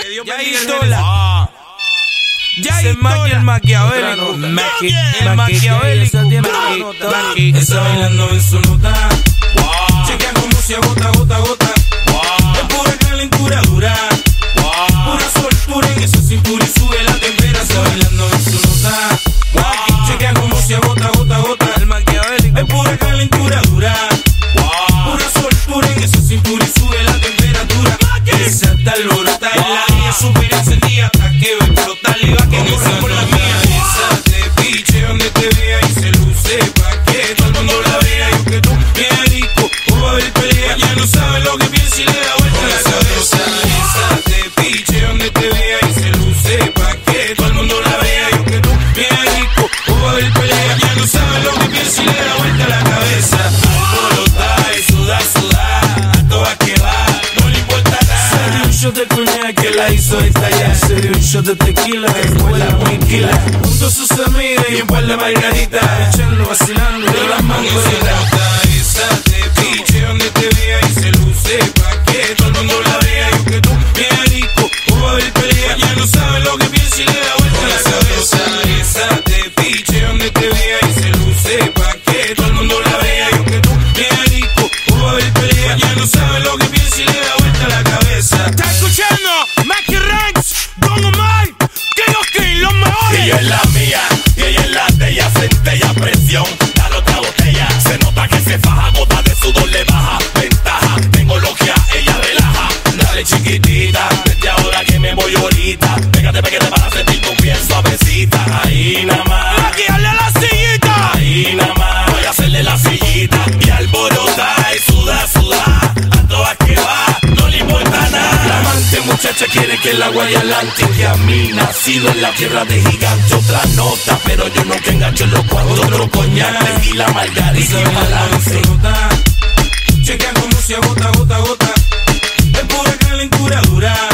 Que Dios el ah. el maquiavélico, Maqui, el maquiavélico, está bailando en su nota. Chequea como se agota, gota, gota. Es pura calentura dura, pura soltura en esa cintura y sube la tranquila, escuela muy quila. Junto a sus amigas y un par de margaritas, echando, vacilando de las manguecitas. quiere que el agua y adelante Que a mí nacido en la tierra de gigante Otra nota, pero yo no te engancho en los cuantos Otro coñac, la margarita y balance. Chequea cómo se agota, gota, gota Es pura calentura dura.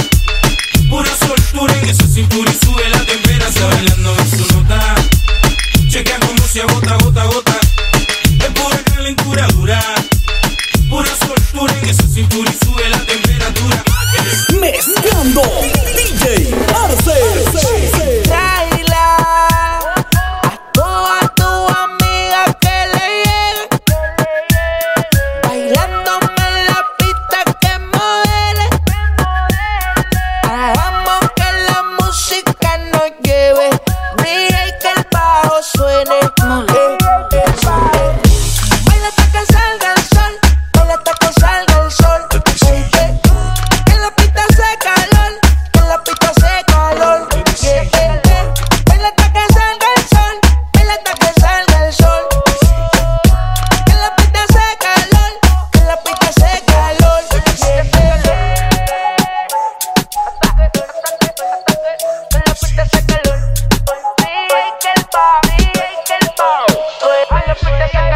Africa.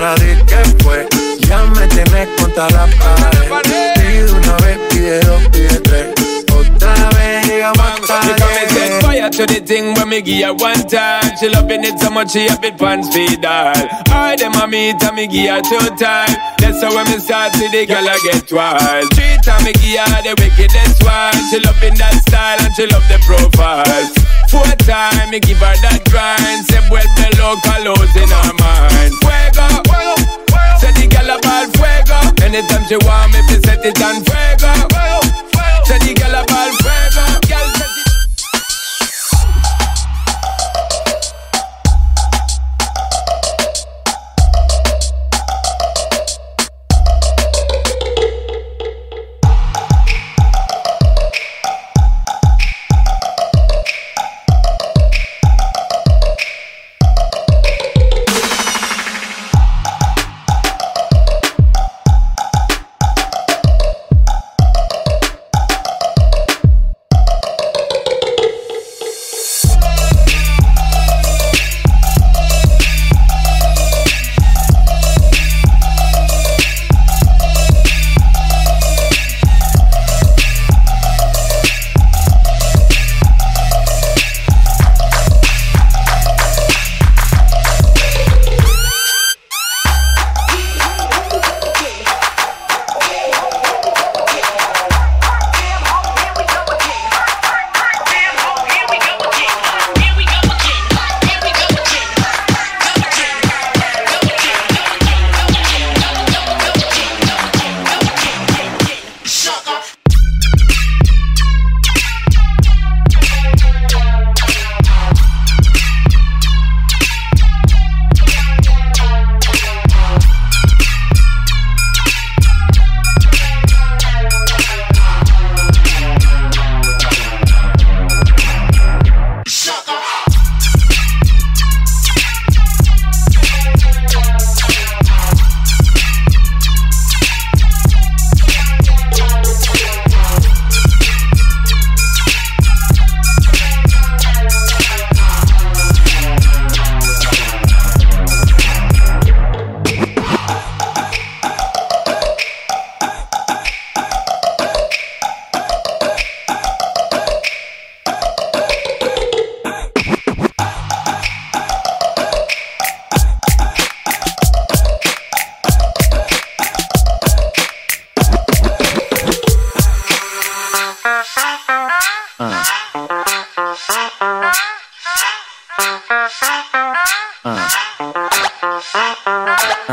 cara de que fue. Ya me tenés contra la pared. Pide una vez, pide dos, pide tres. Otra vez llegamos hasta diez. Fire to the thing when me give her one time. She loving it so much she have it pants feed all I them a meet and me give her two time. That's how when me start see the girl I get wild. Three time me give her the wickedest one. She loving that style and she love the profile. Four time me give her that grind. Say well below colors in her mind. Where Anytime she want me, to set it on fuego.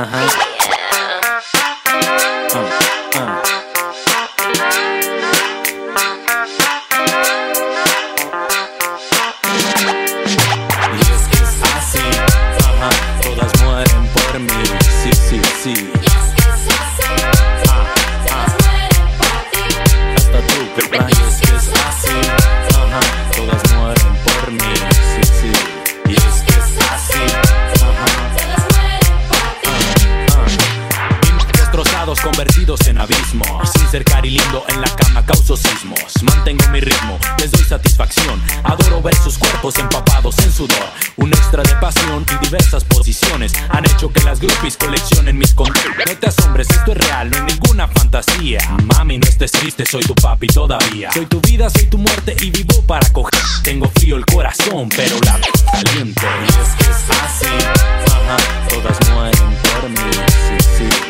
Y coleccionen mis condones. No te asombres, esto es real, no hay ninguna fantasía. Mami, no estés triste, soy tu papi todavía. Soy tu vida, soy tu muerte y vivo para coger. Tengo frío el corazón, pero la caliente. Y es que es así, ajá, todas mueren por mí, sí, sí.